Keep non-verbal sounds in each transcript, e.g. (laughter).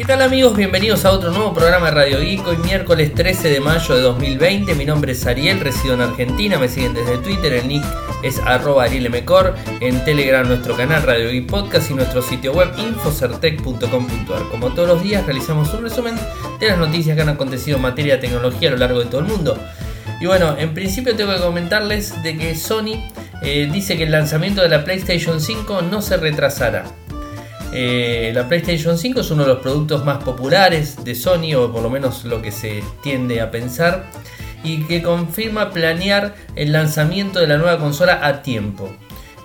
¿Qué tal amigos? Bienvenidos a otro nuevo programa de Radio Geek. Hoy miércoles 13 de mayo de 2020. Mi nombre es Ariel, resido en Argentina. Me siguen desde Twitter. El nick es arroba arielmcor. En Telegram nuestro canal Radio Geek Podcast y nuestro sitio web infocertec.com.ar. Como todos los días realizamos un resumen de las noticias que han acontecido en materia de tecnología a lo largo de todo el mundo. Y bueno, en principio tengo que comentarles de que Sony eh, dice que el lanzamiento de la PlayStation 5 no se retrasará. Eh, la PlayStation 5 es uno de los productos más populares de Sony, o por lo menos lo que se tiende a pensar, y que confirma planear el lanzamiento de la nueva consola a tiempo.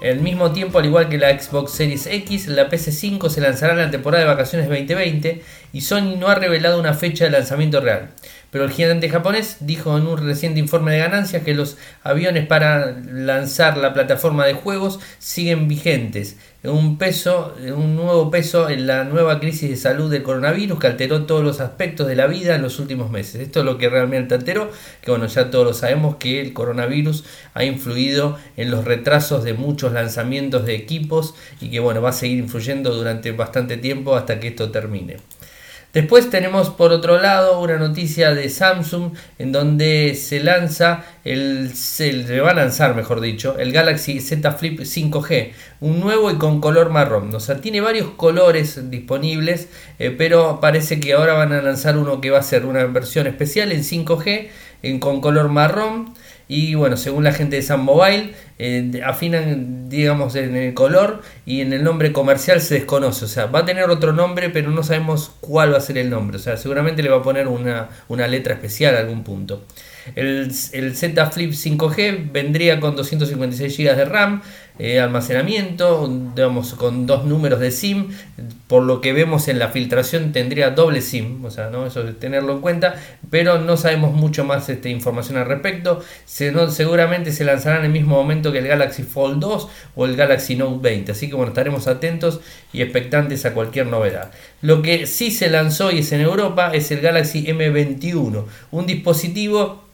Al mismo tiempo, al igual que la Xbox Series X, la PS5 se lanzará en la temporada de vacaciones 2020 y Sony no ha revelado una fecha de lanzamiento real. Pero el gigante japonés dijo en un reciente informe de ganancias que los aviones para lanzar la plataforma de juegos siguen vigentes. Un peso, un nuevo peso en la nueva crisis de salud del coronavirus que alteró todos los aspectos de la vida en los últimos meses. Esto es lo que realmente alteró, que bueno, ya todos lo sabemos que el coronavirus ha influido en los retrasos de muchos lanzamientos de equipos y que bueno, va a seguir influyendo durante bastante tiempo hasta que esto termine. Después tenemos por otro lado una noticia de Samsung en donde se lanza el, se va a lanzar, mejor dicho, el Galaxy Z Flip 5G, un nuevo y con color marrón. O sea, tiene varios colores disponibles, eh, pero parece que ahora van a lanzar uno que va a ser una versión especial en 5G con color marrón. Y bueno, según la gente de Sam Mobile, eh, afinan, digamos, en el color y en el nombre comercial se desconoce. O sea, va a tener otro nombre, pero no sabemos cuál va a ser el nombre. O sea, seguramente le va a poner una, una letra especial a algún punto. El, Z Flip 5G vendría con 256 GB de RAM, eh, almacenamiento, digamos, con dos números de SIM. Por lo que vemos en la filtración tendría doble SIM, o sea, ¿no? eso es tenerlo en cuenta, pero no sabemos mucho más este, información al respecto. Se, seguramente se lanzará en el mismo momento que el Galaxy Fold 2 o el Galaxy Note 20, así que bueno, estaremos atentos y expectantes a cualquier novedad. Lo que sí se lanzó y es en Europa es el Galaxy M21, un dispositivo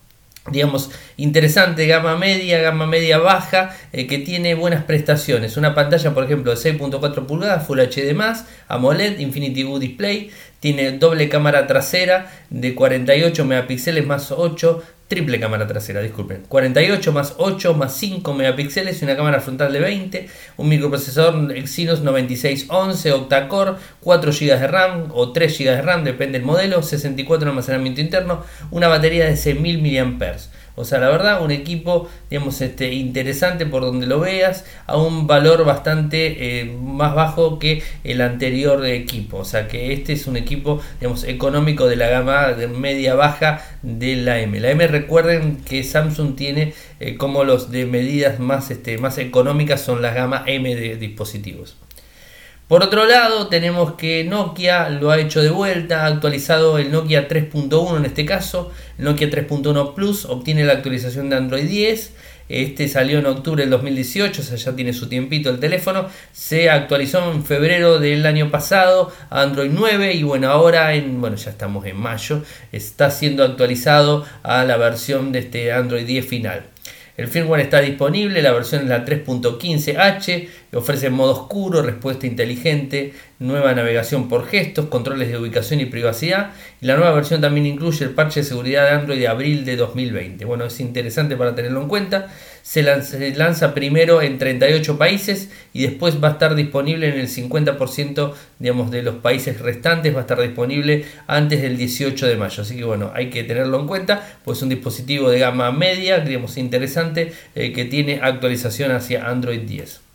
digamos, interesante, gama media, gama media baja, eh, que tiene buenas prestaciones. Una pantalla, por ejemplo, de 6.4 pulgadas, Full HD+, AMOLED, Infinity Wood Display, tiene doble cámara trasera de 48 megapíxeles más 8, triple cámara trasera, disculpen. 48 más 8 más 5 megapíxeles y una cámara frontal de 20, un microprocesador Exynos 9611 octa-core, 4 GB de RAM o 3 GB de RAM, depende del modelo, 64 de almacenamiento interno, una batería de 6000 mAh. O sea, la verdad, un equipo, digamos, este, interesante por donde lo veas, a un valor bastante eh, más bajo que el anterior equipo. O sea, que este es un equipo, digamos, económico de la gama media baja de la M. La M, recuerden que Samsung tiene eh, como los de medidas más, este, más económicas son la gama M de dispositivos. Por otro lado, tenemos que Nokia lo ha hecho de vuelta, ha actualizado el Nokia 3.1 en este caso, Nokia 3.1 Plus obtiene la actualización de Android 10. Este salió en octubre del 2018, o sea, ya tiene su tiempito el teléfono. Se actualizó en febrero del año pasado a Android 9 y bueno, ahora en, bueno, ya estamos en mayo, está siendo actualizado a la versión de este Android 10 final. El firmware está disponible, la versión es la 3.15H, ofrece modo oscuro, respuesta inteligente, nueva navegación por gestos, controles de ubicación y privacidad. Y la nueva versión también incluye el parche de seguridad de Android de abril de 2020. Bueno, es interesante para tenerlo en cuenta. Se lanza, primero en 38 países y después va a estar disponible en el 50% digamos, de los países restantes, va a estar disponible antes del 18 de mayo. Así que bueno, hay que tenerlo en cuenta, pues es un dispositivo de gama media, digamos, interesante, eh, que tiene actualización hacia Android 10.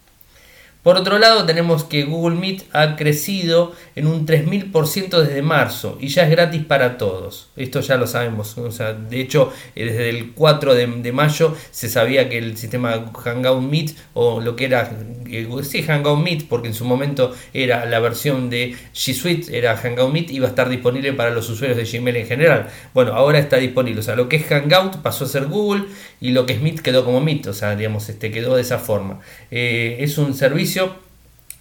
Por otro lado, tenemos que Google Meet ha crecido en un 3000% desde marzo y ya es gratis para todos. Esto ya lo sabemos. O sea, de hecho, eh, desde el 4 de, mayo se sabía que el sistema Hangout Meet o lo que era, eh, sí, Hangout Meet, porque en su momento era la versión de G Suite, era Hangout Meet, iba a estar disponible para los usuarios de Gmail en general. Bueno, ahora está disponible. O sea, lo que es Hangout pasó a ser Google y lo que es Meet quedó como Meet. O sea, digamos, este, quedó de esa forma. Eh, es un servicio inicio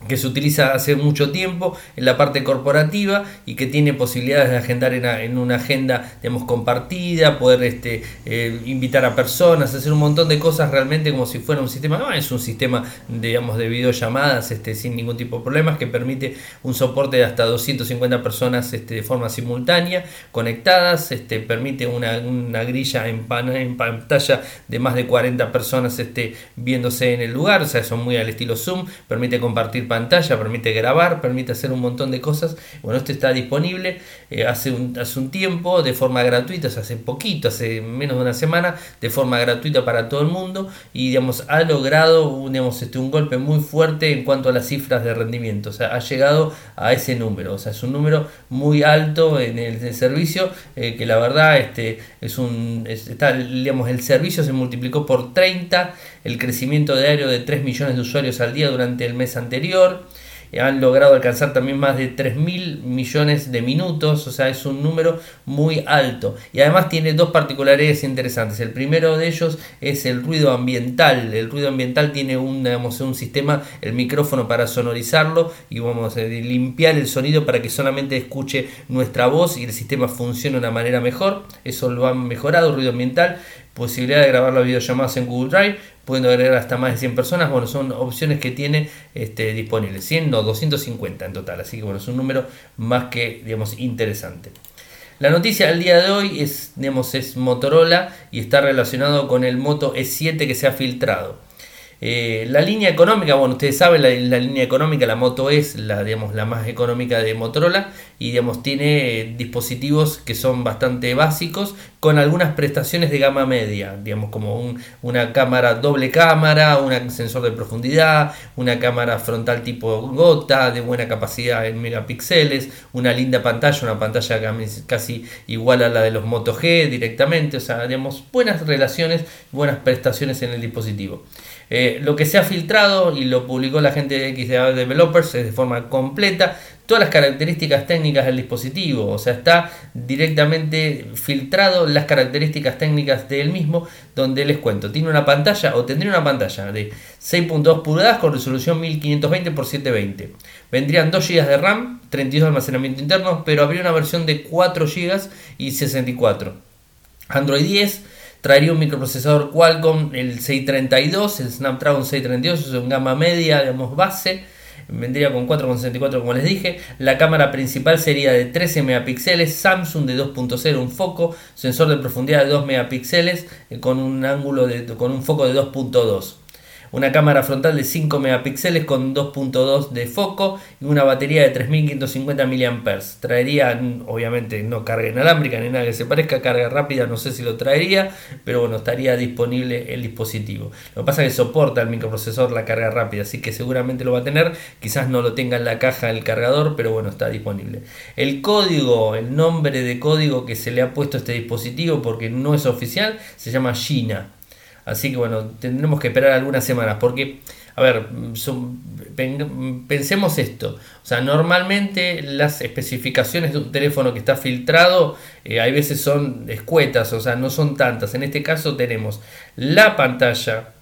que se utiliza hace mucho tiempo en la parte corporativa y que tiene posibilidades de agendar en, una agenda digamos, compartida, poder este, eh, invitar a personas, hacer un montón de cosas realmente como si fuera un sistema, no, es un sistema digamos, de videollamadas este, sin ningún tipo de problemas que permite un soporte de hasta 250 personas este, de forma simultánea conectadas, este, permite una, grilla en, en, pantalla de más de 40 personas este, viéndose en el lugar, o sea, son muy al estilo Zoom, permite compartir pantalla, permite grabar, permite hacer un montón de cosas. Bueno, esto está disponible eh, hace, un, hace un tiempo de forma gratuita, hace poquito, hace menos de una semana, de forma gratuita para todo el mundo y digamos, ha logrado digamos, este, un golpe muy fuerte en cuanto a las cifras de rendimiento. O sea, ha llegado a ese número. O sea, es un número muy alto en el, servicio eh, que la verdad este, es un, está, digamos, el servicio se multiplicó por 30 el crecimiento diario de 3 millones de usuarios al día durante el mes anterior. Eh, han logrado alcanzar también más de 3 mil millones de minutos, o sea, es un número muy alto. Y además tiene dos particularidades interesantes. El primero de ellos es el ruido ambiental. El ruido ambiental tiene un, un sistema, el micrófono para sonorizarlo y vamos a limpiar el sonido para que solamente escuche nuestra voz y el sistema funcione de una manera mejor. Eso lo han mejorado, ruido ambiental posibilidad de grabar las videollamadas en Google Drive, pueden agregar hasta más de 100 personas, bueno, son opciones que tiene este, disponibles, 100 no, 250 en total, así que bueno, es un número más que, digamos, interesante. La noticia del día de hoy es, digamos, es Motorola y está relacionado con el Moto E7 que se ha filtrado. Eh, la línea económica, bueno, ustedes saben, la, línea económica, la Moto es la, digamos, la más económica de Motorola y digamos, tiene eh, dispositivos que son bastante básicos con algunas prestaciones de gama media, digamos, como una cámara doble cámara, un sensor de profundidad, una cámara frontal tipo gota de buena capacidad en megapíxeles, una linda pantalla, una pantalla casi igual a la de los Moto G directamente, o sea, digamos, buenas relaciones, buenas prestaciones en el dispositivo. Eh, lo que se ha filtrado y lo publicó la gente de XDA Developers es de forma completa todas las características técnicas del dispositivo, o sea, está directamente filtrado las características técnicas del mismo, donde les cuento, tiene una pantalla o tendría una pantalla de 6.2 pulgadas con resolución 1520 x 720. Vendrían 2 GB de RAM, 32 de almacenamiento interno, pero habría una versión de 4 GB y 64. Android 10 Traería un microprocesador Qualcomm, el 632, el Snapdragon 632, es un gama media, digamos, base. Vendría con 4,64 como les dije. La cámara principal sería de 13 megapíxeles, Samsung de 2.0, un foco, sensor de profundidad de 2 megapíxeles eh, con un ángulo de, con un foco de 2.2 una cámara frontal de 5 megapíxeles con 2.2 de foco y una batería de 3550 mAh. Traería, obviamente, no carga inalámbrica ni nada que se parezca, carga rápida, no sé si lo traería, pero bueno, estaría disponible el dispositivo. Lo que pasa es que soporta el microprocesor la carga rápida, así que seguramente lo va a tener. Quizás no lo tenga en la caja el cargador, pero bueno, está disponible. El código, el nombre de código que se le ha puesto a este dispositivo, porque no es oficial, se llama Gina. Así que bueno, tendremos que esperar algunas semanas porque, a ver, pensemos esto. O sea, normalmente las especificaciones de un teléfono que está filtrado, eh, hay veces son escuetas, o sea, no son tantas. En este caso tenemos la pantalla,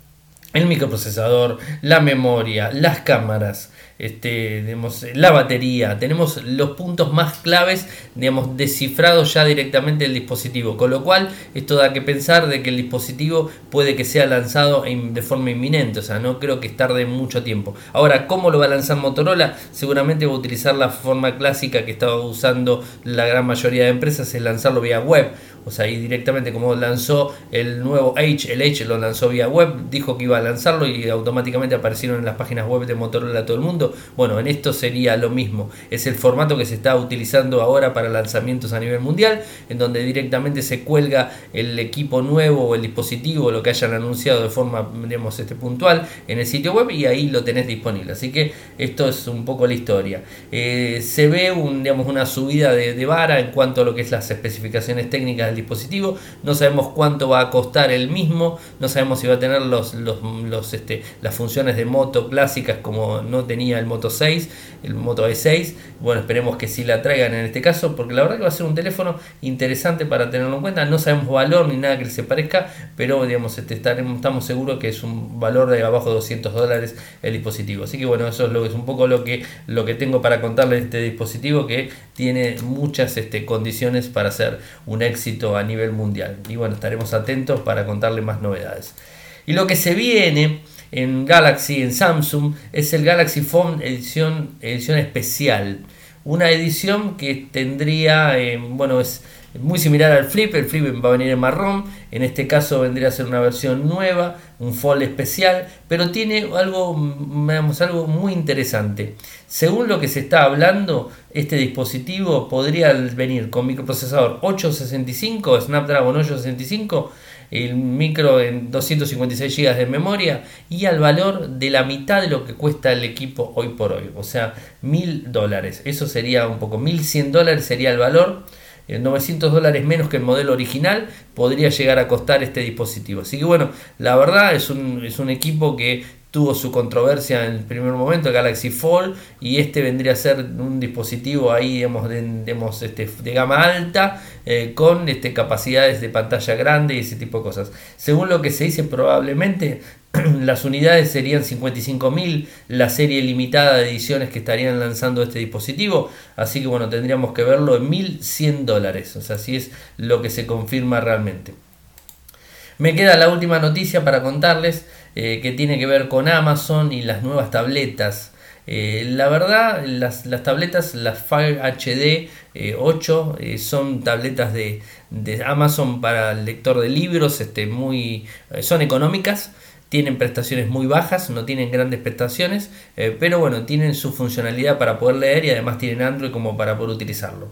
el microprocesador, la memoria, las cámaras, este, la batería, tenemos los puntos más claves digamos, descifrados ya directamente del dispositivo, con lo cual esto da que pensar de que el dispositivo puede que sea lanzado de forma inminente, o sea, no creo que tarde mucho tiempo. Ahora, ¿cómo lo va a lanzar Motorola? Seguramente va a utilizar la forma clásica que estaba usando la gran mayoría de empresas, es lanzarlo vía web, o sea, y directamente como lanzó el nuevo H, el H lo lanzó vía web, dijo que iba a lanzarlo y automáticamente aparecieron en las páginas web de Motorola todo el mundo bueno, en esto sería lo mismo. Es el formato que se está utilizando ahora para lanzamientos a nivel mundial, en donde directamente se cuelga el equipo nuevo o el dispositivo, lo que hayan anunciado de forma, digamos, este, puntual en el sitio web y ahí lo tenés disponible. Así que esto es un poco la historia. Eh, se ve un, digamos, una subida de, vara en cuanto a lo que es las especificaciones técnicas el dispositivo, no sabemos cuánto va a costar el mismo, no sabemos si va a tener los, los, este, las funciones de moto clásicas como no tenía el Moto 6, el Moto E6, bueno, esperemos que sí la traigan en este caso, porque la verdad que va a ser un teléfono interesante para tenerlo en cuenta, no sabemos valor ni nada que se parezca, pero digamos, este, estaremos, estamos seguros que es un valor de abajo de 200 dólares el dispositivo, así que bueno, eso es, lo, es un poco lo que, lo que tengo para contarles de este dispositivo que tiene muchas este, condiciones para ser un éxito a nivel mundial. Y bueno, estaremos atentos para contarle más novedades. Y lo que se viene en Galaxy, en Samsung, es el Galaxy Phone edición, edición especial. Una edición que tendría, eh, bueno, es muy similar al Flip, el Flip va a venir en marrón, en este caso vendría a ser una versión nueva, un fold especial, pero tiene algo, veamos, algo muy interesante. Según lo que se está hablando, este dispositivo podría venir con microprocesador 865, Snapdragon 865, el micro en 256 GB de memoria y al valor de la mitad de lo que cuesta el equipo hoy por hoy, o sea, mil dólares. Eso sería un poco, 1100 dólares sería el valor 900 eh, dólares menos que el modelo original podría llegar a costar este dispositivo. Así que bueno, la verdad es un, es un equipo que tuvo su controversia en el primer momento, el Galaxy Fold, y este vendría a ser un dispositivo ahí, digamos, de, este, de gama alta, eh, con este, capacidades de pantalla grande y ese tipo de cosas. Según lo que se dice, probablemente (clears throat) las unidades serían 55.000, la serie limitada de ediciones que estarían lanzando este dispositivo, así que bueno, tendríamos que verlo en 1.100 dólares, o sea, así es lo que se confirma realmente. Me queda la última noticia para contarles eh, que tiene que ver con Amazon y las nuevas tabletas. Eh, la verdad, las, tabletas, las Fire HD 8, eh, son tabletas de, Amazon para el lector de libros, este, muy, son económicas, tienen prestaciones muy bajas, no tienen grandes prestaciones, pero bueno, tienen su funcionalidad para poder leer y además tienen Android como para poder utilizarlo.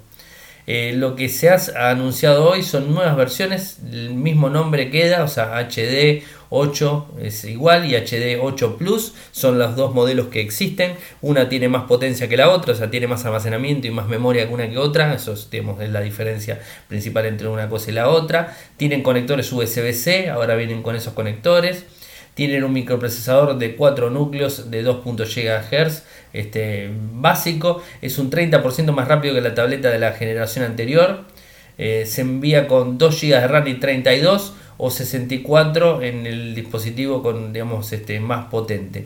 Eh, lo que se ha anunciado hoy son nuevas versiones, el mismo nombre queda, o sea, HD 8 es igual y HD 8 Plus son los dos modelos que existen. Una tiene más potencia que la otra, o sea, tiene más almacenamiento y más memoria que una que otra. Eso es, es la diferencia principal entre una cosa y la otra. Tienen conectores USB-C, ahora vienen con esos conectores. Tienen un microprocesador de 4 núcleos de 2. GHz este, básico. Es un 30% más rápido que la tableta de la generación anterior. Eh, se envía con 2 GB de RAM y 32 o 64 en el dispositivo con digamos este más potente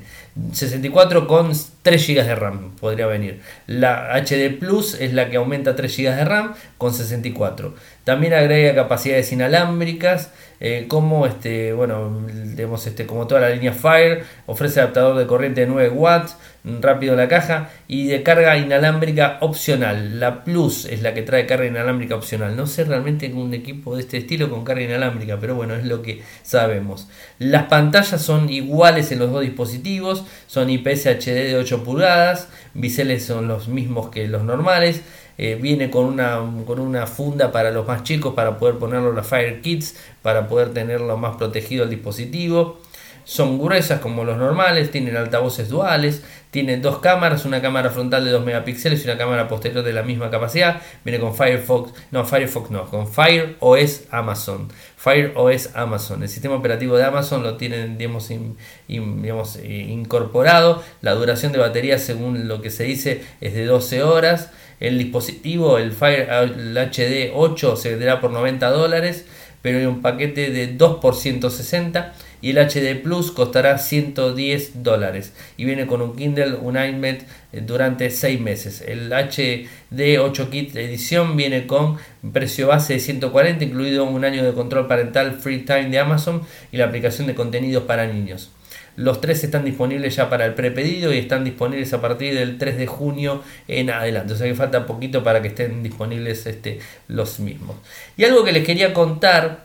64 con 3 GB de RAM podría venir la HD Plus es la que aumenta 3 GB de RAM con 64 también agrega capacidades inalámbricas eh, como este bueno digamos este como toda la línea Fire ofrece adaptador de corriente de 9 watts rápido la caja y de carga inalámbrica opcional. La Plus es la que trae carga inalámbrica opcional. No sé realmente un equipo de este estilo con carga inalámbrica, pero bueno, es lo que sabemos. Las pantallas son iguales en los dos dispositivos, son IPS HD de 8 pulgadas, biseles son los mismos que los normales. Eh, viene con una, con una funda para los más chicos para poder ponerlo en Fire Kits, para poder tenerlo más protegido el dispositivo son gruesas como los normales, tienen altavoces duales, tienen dos cámaras, una cámara frontal de 2 megapíxeles y una cámara posterior de la misma capacidad. Viene con Firefox, no, Firefox no, con Fire OS Amazon. Fire OS Amazon. El sistema operativo de Amazon lo tienen digamos, eh, incorporado. La duración de batería, según lo que se dice, es de 12 horas. El dispositivo, el Fire HD 8, se venderá por 90 dólares, pero hay un paquete de 2 por 160 y el HD Plus costará 110 dólares y viene con un Kindle Unlimited eh, durante 6 meses. El HD 8 Kit edición viene con precio base de 140 incluido un año de control parental Free Time de Amazon y la aplicación de contenidos para niños. Los tres están disponibles ya para el prepedido y están disponibles a partir del 3 de junio en adelante. O sea que falta poquito para que estén disponibles este, los mismos. Y algo que les quería contar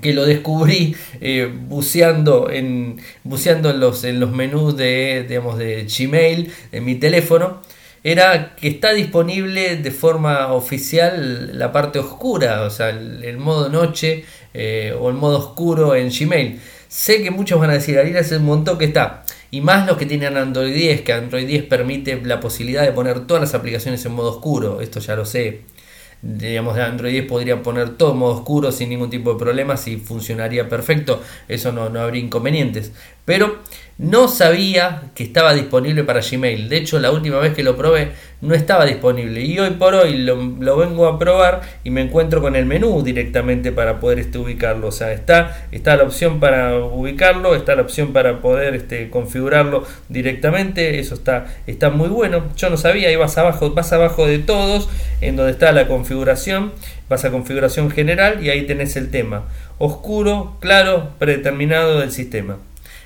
que lo descubrí eh, buceando, en, buceando en, los, en los menús de, digamos, de Gmail en mi teléfono, era que está disponible de forma oficial la parte oscura, o sea, el, modo noche eh, o el modo oscuro en Gmail. Sé que muchos van a decir, Ariel es un montón que está. Y más los que tienen Android 10, que Android 10 permite la posibilidad de poner todas las aplicaciones en modo oscuro, esto ya lo sé. Digamos, de Android 10 podría poner todo modo oscuro sin ningún tipo de problemas y funcionaría perfecto, eso no, no habría inconvenientes. Pero no sabía que estaba disponible para Gmail. De hecho, la última vez que lo probé no estaba disponible. Y hoy por hoy lo, vengo a probar y me encuentro con el menú directamente para poder este, ubicarlo. O sea, está, está la opción para ubicarlo, está la opción para poder este, configurarlo directamente. Eso está, está muy bueno. Yo no sabía, ahí vas abajo, vas abajo de todos, en donde está la configuración. Vas a configuración general y ahí tenés el tema. Oscuro, claro, predeterminado del sistema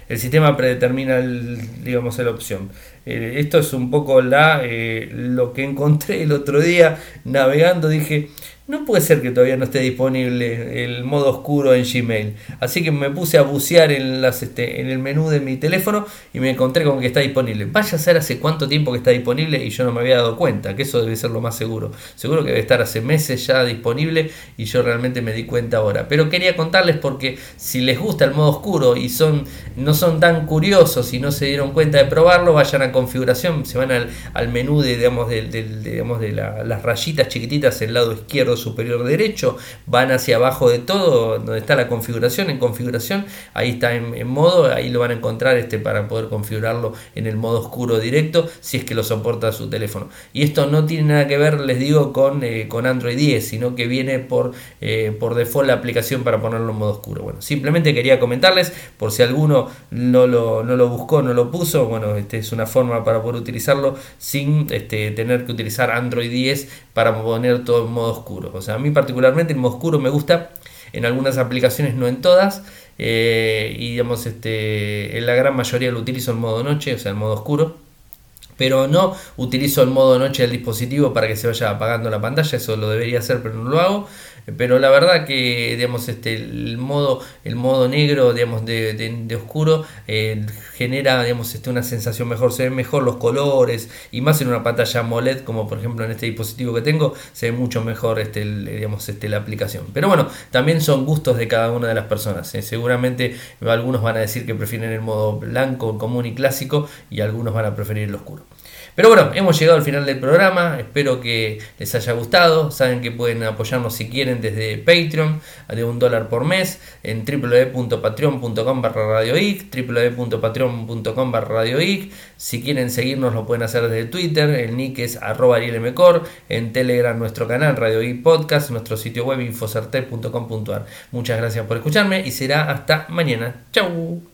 el sistema predetermina el, digamos, la opción. Eh, esto es un poco la, eh, lo que encontré el otro día navegando. Dije, no puede ser que todavía no esté disponible el modo oscuro en Gmail. Así que me puse a bucear este, en el menú de mi teléfono y me encontré con que está disponible. Vaya a ser hace cuánto tiempo que está disponible y yo no me había dado cuenta, que eso debe ser lo más seguro. Seguro que debe estar hace meses ya disponible y yo realmente me di cuenta ahora. Pero quería contarles porque si les gusta el modo oscuro y son, no son tan curiosos y no se dieron cuenta de probarlo, vayan a configuración, se van al, menú de, digamos, de, digamos, de las rayitas chiquititas en el lado izquierdo superior derecho, van hacia abajo de todo, donde está la configuración, en configuración, ahí está en, modo, ahí lo van a encontrar este, para poder configurarlo en el modo oscuro directo, si es que lo soporta su teléfono. Y esto no tiene nada que ver, les digo, con, eh, con Android 10, sino que viene por, eh, por default la aplicación para ponerlo en modo oscuro. Bueno, simplemente quería comentarles, por si alguno no lo, no lo buscó, no lo puso, bueno, este es una forma para poder utilizarlo sin este, tener que utilizar Android 10 para poner todo en modo oscuro. O sea, a mí particularmente el modo oscuro me gusta, en algunas aplicaciones no en todas. Eh, y digamos, este, en la gran mayoría lo utilizo en modo noche, o sea, en modo oscuro. Pero no utilizo el modo noche del dispositivo para que se vaya apagando la pantalla, eso lo debería hacer, pero no lo hago pero la verdad que digamos este el modo el modo negro digamos de, oscuro eh, genera digamos este una sensación mejor se ven mejor los colores y más en una pantalla AMOLED como por ejemplo en este dispositivo que tengo se ve mucho mejor este digamos este la aplicación pero bueno también son gustos de cada una de las personas ¿eh? seguramente algunos van a decir que prefieren el modo blanco común y clásico y algunos van a preferir el oscuro pero bueno, hemos llegado al final del programa, espero que les haya gustado, saben que pueden apoyarnos si quieren desde Patreon de un dólar por mes en www.patreon.com barra radioic, www.patreon.com barra radioic, si quieren seguirnos lo pueden hacer desde Twitter, el nick es arroba en Telegram nuestro canal Radio Podcast, nuestro sitio web infocertec.com.ar. Muchas gracias por escucharme y será hasta mañana. Chau.